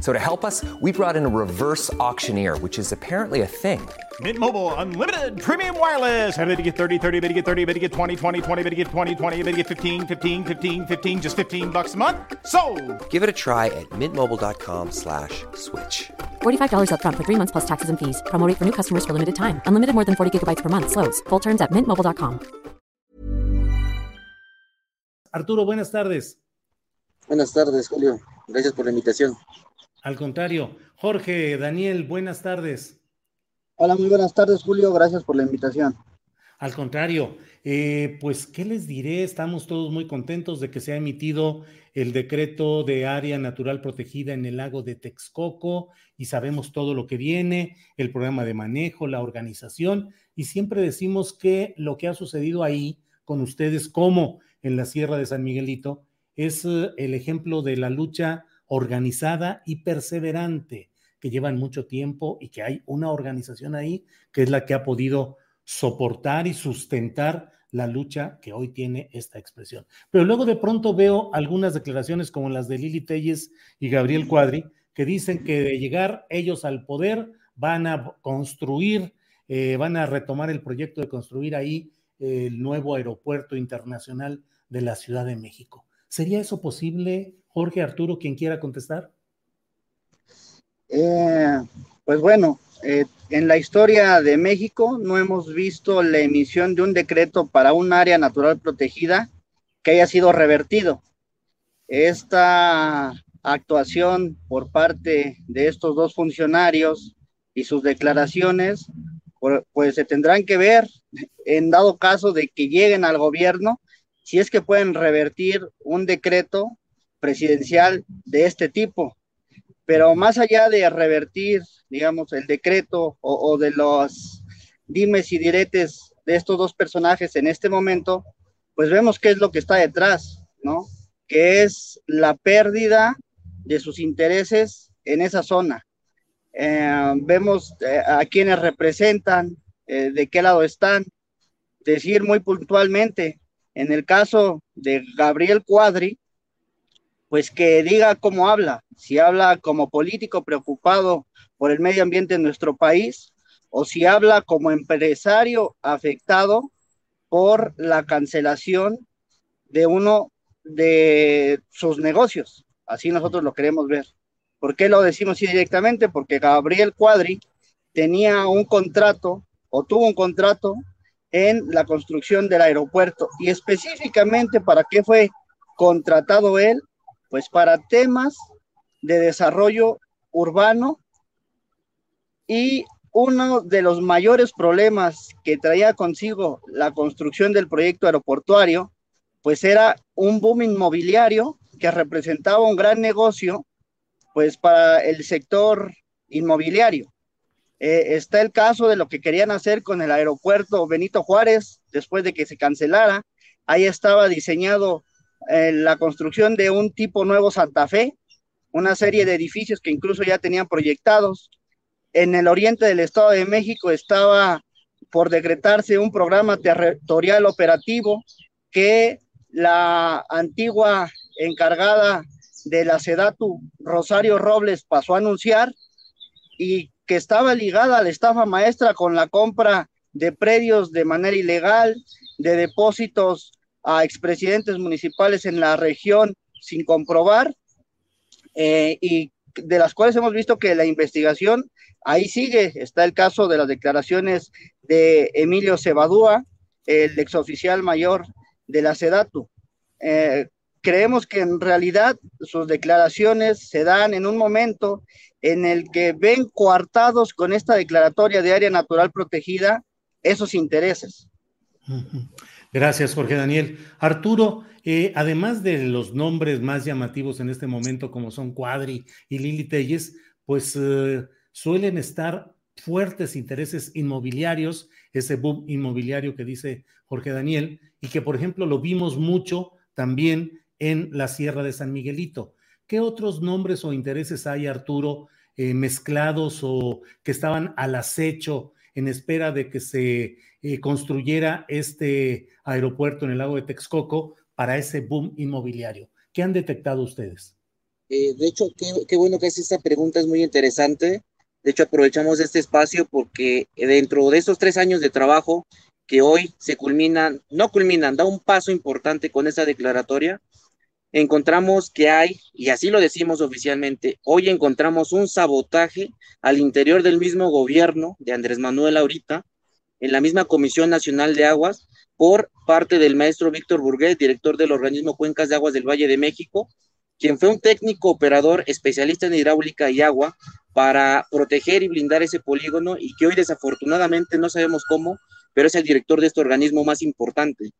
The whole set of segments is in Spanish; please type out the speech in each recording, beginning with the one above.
So to help us, we brought in a reverse auctioneer, which is apparently a thing. Mint Mobile unlimited premium wireless. Have to get 30, 30, bit to get 30, bit to get 20, 20, 20, bit to get 20, 20, bit to get 15, 15, 15, 15 just 15 bucks a month. So, Give it a try at mintmobile.com slash switch. $45 upfront for three months plus taxes and fees. Promo rate for new customers for limited time. Unlimited more than 40 gigabytes per month. Slows. Full terms at mintmobile.com. Arturo, buenas tardes. Buenas tardes, Julio. Gracias por la invitación. Al contrario. Jorge, Daniel, buenas tardes. Hola, muy buenas tardes, Julio. Gracias por la invitación. Al contrario, eh, pues, ¿qué les diré? Estamos todos muy contentos de que se ha emitido el decreto de área natural protegida en el lago de Texcoco y sabemos todo lo que viene, el programa de manejo, la organización, y siempre decimos que lo que ha sucedido ahí con ustedes, como en la Sierra de San Miguelito, es eh, el ejemplo de la lucha organizada y perseverante que llevan mucho tiempo y que hay una organización ahí que es la que ha podido soportar y sustentar la lucha que hoy tiene esta expresión. Pero luego de pronto veo algunas declaraciones como las de Lili Telles y Gabriel Cuadri, que dicen que de llegar ellos al poder van a construir, eh, van a retomar el proyecto de construir ahí el nuevo aeropuerto internacional de la Ciudad de México. ¿Sería eso posible, Jorge Arturo, quien quiera contestar? Eh, pues bueno, eh, en la historia de México no hemos visto la emisión de un decreto para un área natural protegida que haya sido revertido. Esta actuación por parte de estos dos funcionarios y sus declaraciones, pues se tendrán que ver en dado caso de que lleguen al gobierno, si es que pueden revertir un decreto presidencial de este tipo. Pero más allá de revertir, digamos, el decreto o, de los dimes y diretes de estos dos personajes en este momento, pues vemos qué es lo que está detrás, ¿no? Que es la pérdida de sus intereses en esa zona. Eh, vemos eh, a quienes representan, eh, de qué lado están, decir muy puntualmente, en el caso de Gabriel Cuadri, pues que diga cómo habla, si habla como político preocupado por el medio ambiente en nuestro país o si habla como empresario afectado por la cancelación de uno de sus negocios. Así nosotros lo queremos ver. ¿Por qué lo decimos así directamente? Porque Gabriel Cuadri tenía un contrato o tuvo un contrato en la construcción del aeropuerto y específicamente para qué fue contratado él pues para temas de desarrollo urbano y uno de los mayores problemas que traía consigo la construcción del proyecto aeroportuario, pues era un boom inmobiliario que representaba un gran negocio, pues para el sector inmobiliario. Eh, está el caso de lo que querían hacer con el aeropuerto Benito Juárez después de que se cancelara. Ahí estaba diseñado eh, la construcción de un tipo nuevo Santa Fe, una serie de edificios que incluso ya tenían proyectados. En el oriente del Estado de México estaba por decretarse un programa territorial operativo que la antigua encargada de la SEDATU, Rosario Robles, pasó a anunciar y que estaba ligada a la estafa maestra con la compra de predios de manera ilegal, de depósitos a expresidentes municipales en la región sin comprobar eh, y de las cuales hemos visto que la investigación ahí sigue. Está el caso de las declaraciones de Emilio Cebadúa, el exoficial mayor de la SEDATU. Eh, creemos que en realidad sus declaraciones se dan en un momento en el que ven coartados con esta declaratoria de área natural protegida esos intereses. Gracias, Jorge Daniel. Arturo, eh, además de los nombres más llamativos en este momento, como son Cuadri y Lili Telles, pues eh, suelen estar fuertes intereses inmobiliarios, ese boom inmobiliario que dice Jorge Daniel, y que, por ejemplo, lo vimos mucho también en la Sierra de San Miguelito. ¿Qué otros nombres o intereses hay, Arturo, eh, mezclados o que estaban al acecho en espera de que se eh, construyera este aeropuerto en el lago de Texcoco para ese boom inmobiliario? ¿Qué han detectado ustedes? Eh, de hecho, qué, qué, bueno que hace esta pregunta, es muy interesante. De hecho, aprovechamos este espacio porque dentro de esos tres años de trabajo que hoy se culminan, no culminan, da un paso importante con esa declaratoria, encontramos que hay, y así lo decimos oficialmente, hoy encontramos un sabotaje al interior del mismo gobierno de Andrés Manuel ahorita, en la misma Comisión Nacional de Aguas, por parte del maestro Víctor Burguet, director del organismo Cuencas de Aguas del Valle de México, quien fue un técnico operador especialista en hidráulica y agua para proteger y blindar ese polígono y que hoy desafortunadamente no sabemos cómo, pero es el director de este organismo más importante.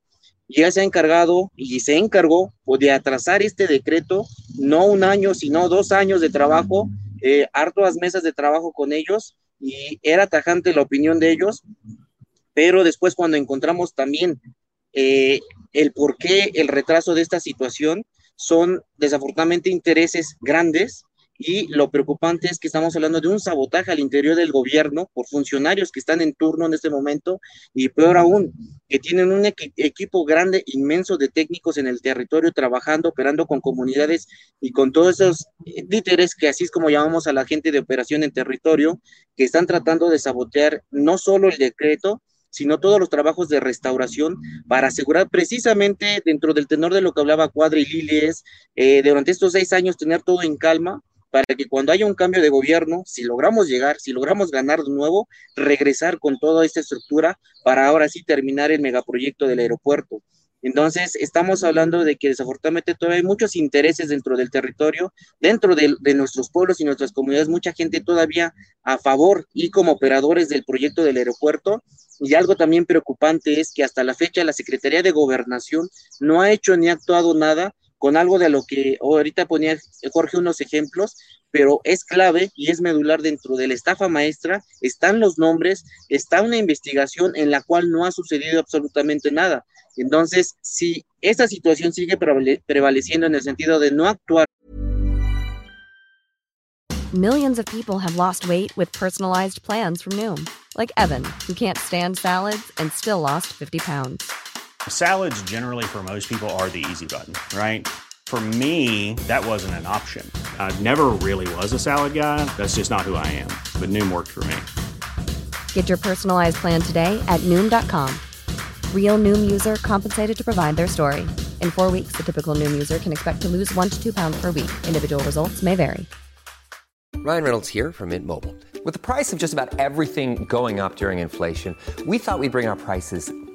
Ya se ha encargado y se encargó pues, de atrasar este decreto, no un año, sino dos años de trabajo, eh, hartas mesas de trabajo con ellos y era tajante la opinión de ellos, pero después cuando encontramos también eh, el por qué el retraso de esta situación, son desafortunadamente intereses grandes y lo preocupante es que estamos hablando de un sabotaje al interior del gobierno por funcionarios que están en turno en este momento y peor aún, que tienen un equipo grande, inmenso de técnicos en el territorio trabajando, operando con comunidades y con todos esos líderes que así es como llamamos a la gente de operación en territorio, que están tratando de sabotear no solo el decreto, sino todos los trabajos de restauración para asegurar precisamente dentro del tenor de lo que hablaba Cuadra y Lili es eh, durante estos seis años tener todo en calma para que cuando haya un cambio de gobierno, si logramos llegar, si logramos ganar de nuevo, regresar con toda esta estructura para ahora sí terminar el megaproyecto del aeropuerto. Entonces, estamos hablando de que desafortunadamente todavía hay muchos intereses dentro del territorio, dentro de, nuestros pueblos y nuestras comunidades, mucha gente todavía a favor y como operadores del proyecto del aeropuerto. Y algo también preocupante es que hasta la fecha la Secretaría de Gobernación no ha hecho ni actuado nada con algo de lo que ahorita ponía Jorge unos ejemplos, pero es clave y es medular dentro de la estafa maestra, están los nombres, está una investigación en la cual no ha sucedido absolutamente nada. Entonces, si esta situación sigue prevaleciendo en el sentido de no actuar. Millions of people have lost weight with personalized plans from Noom, like Evan, who can't stand salads and still lost 50 pounds. Salads generally for most people are the easy button, right? For me, that wasn't an option. I never really was a salad guy. That's just not who I am. But Noom worked for me. Get your personalized plan today at Noom.com. Real Noom user compensated to provide their story. In four weeks, the typical Noom user can expect to lose one to two pounds per week. Individual results may vary. Ryan Reynolds here from Mint Mobile. With the price of just about everything going up during inflation, we thought we'd bring our prices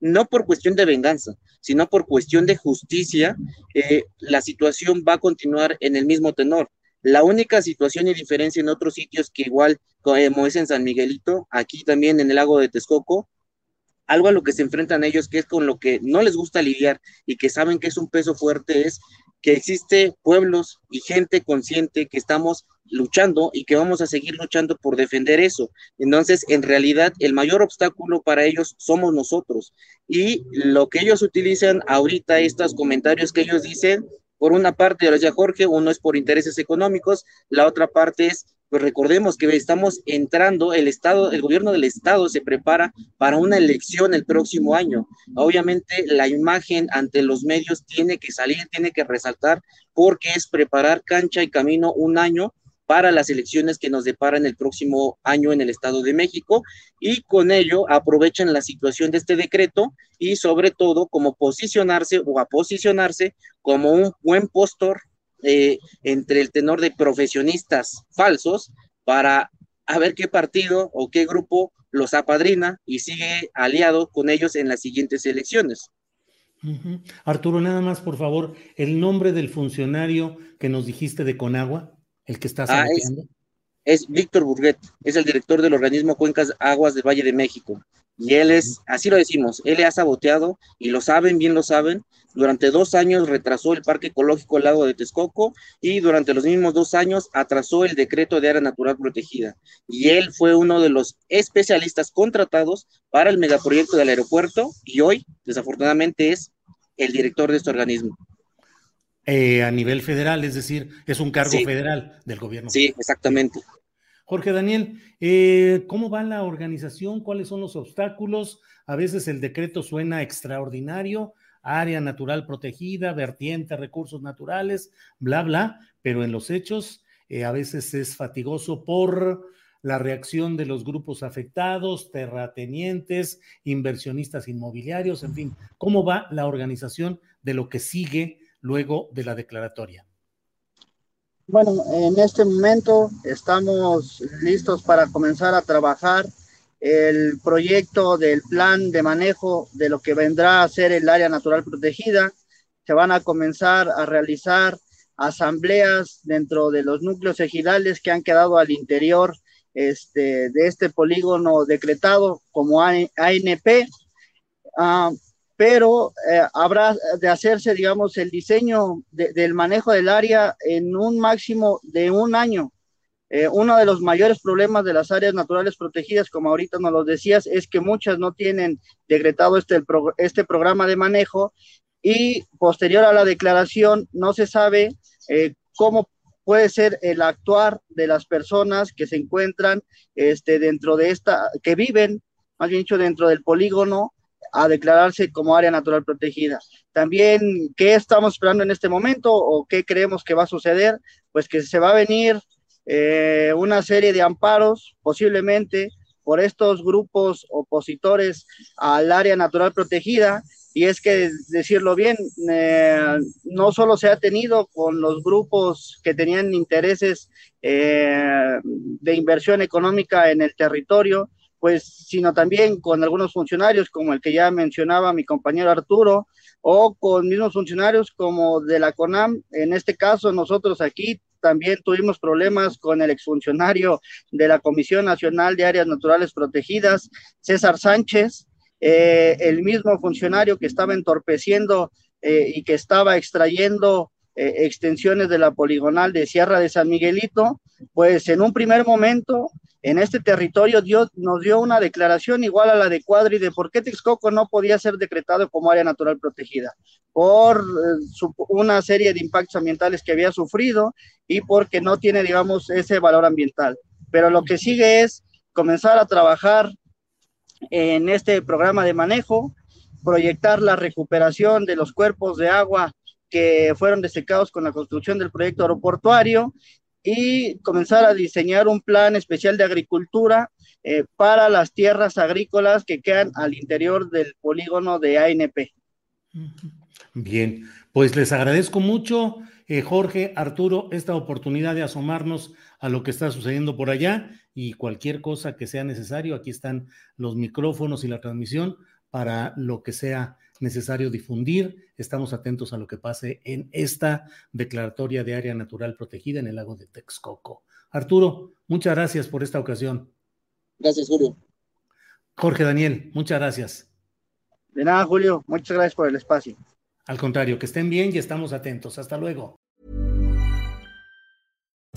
no por cuestión de venganza, sino por cuestión de justicia, eh, la situación va a continuar en el mismo tenor. La única situación y diferencia en otros sitios que igual, como es en San Miguelito, aquí también en el lago de Texcoco, algo a lo que se enfrentan ellos, que es con lo que no les gusta lidiar y que saben que es un peso fuerte, es que existe pueblos y gente consciente que estamos luchando y que vamos a seguir luchando por defender eso. Entonces, en realidad, el mayor obstáculo para ellos somos nosotros. Y lo que ellos utilizan ahorita, estos comentarios que ellos dicen, por una parte, ya decía Jorge, uno es por intereses económicos, la otra parte es pues recordemos que estamos entrando, el Estado, el gobierno del Estado se prepara para una elección el próximo año. Obviamente la imagen ante los medios tiene que salir, tiene que resaltar, porque es preparar cancha y camino un año para las elecciones que nos deparan el próximo año en el Estado de México y con ello aprovechan la situación de este decreto y sobre todo como posicionarse o a posicionarse como un buen postor eh, entre el tenor de profesionistas falsos para a ver qué partido o qué grupo los apadrina y sigue aliado con ellos en las siguientes elecciones. Arturo, nada más, por favor, el nombre del funcionario que nos dijiste de Conagua, el que está ah, es, Víctor Burguet, es el director del organismo Cuencas Aguas del Valle de México. Y él es, así lo decimos, él le ha saboteado, y lo saben, bien lo saben, durante dos años retrasó el Parque Ecológico del Lago de Texcoco y durante los mismos dos años atrasó el decreto de área natural protegida. Y él fue uno de los especialistas contratados para el megaproyecto del aeropuerto y hoy, desafortunadamente, es el director de este organismo. Eh, a nivel federal, es decir, es un cargo federal del gobierno. Sí, exactamente. Jorge Daniel, eh, ¿cómo va la organización? ¿Cuáles son los obstáculos? A veces el decreto suena extraordinario, área natural protegida, vertiente, recursos naturales, bla, bla, pero en los hechos eh, a veces es fatigoso por la reacción de los grupos afectados, terratenientes, inversionistas inmobiliarios, en fin, ¿cómo va la organización de lo que sigue luego de la declaratoria? Bueno, en este momento estamos listos para comenzar a trabajar el proyecto del plan de manejo de lo que vendrá a ser el área natural protegida. Se van a comenzar a realizar asambleas dentro de los núcleos ejidales que han quedado al interior este, de este polígono decretado como ANP, ah, pero eh, habrá de hacerse, digamos, el diseño del manejo del área en un máximo de un año. Eh, uno de los mayores problemas de las áreas naturales protegidas, como ahorita nos lo decías, es que muchas no tienen decretado este, este programa de manejo y posterior a la declaración no se sabe eh, cómo puede ser el actuar de las personas que se encuentran este, dentro de esta, que viven, más bien dicho, dentro del polígono a declararse como área natural protegida. También, ¿qué estamos esperando en este momento o qué creemos que va a suceder? Pues que se va a venir eh, una serie de amparos, posiblemente por estos grupos opositores al área natural protegida. Y es que, decirlo bien, eh, no solo se ha tenido con los grupos que tenían intereses eh, de inversión económica en el territorio, pues, sino también con algunos funcionarios, como el que ya mencionaba mi compañero Arturo, o con mismos funcionarios como de la CONAM. En este caso, nosotros aquí también tuvimos problemas con el exfuncionario de la Comisión Nacional de Áreas Naturales Protegidas, César Sánchez, eh, el mismo funcionario que estaba entorpeciendo eh, y que estaba extrayendo eh, extensiones de la poligonal de Sierra de San Miguelito, pues en un primer momento en este territorio Dios nos dio una declaración igual a la de Cuadri de por qué Texcoco no podía ser decretado como área natural protegida, por eh, una serie de impactos ambientales que había sufrido y porque no tiene, digamos, ese valor ambiental. Pero lo que sigue es comenzar a trabajar en este programa de manejo, proyectar la recuperación de los cuerpos de agua que fueron desecados con la construcción del proyecto aeroportuario y comenzar a diseñar un plan especial de agricultura eh, para las tierras agrícolas que quedan al interior del polígono de ANP. Bien, pues les agradezco mucho, eh, Jorge, Arturo, esta oportunidad de asomarnos a lo que está sucediendo por allá y cualquier cosa que sea necesario, aquí están los micrófonos y la transmisión para lo que sea necesario difundir. Estamos atentos a lo que pase en esta declaratoria de área natural protegida en el lago de Texcoco. Arturo, muchas gracias por esta ocasión. Gracias, Julio. Jorge Daniel, muchas gracias. De nada, Julio. Muchas gracias por el espacio. Al contrario, que estén bien y estamos atentos. Hasta luego.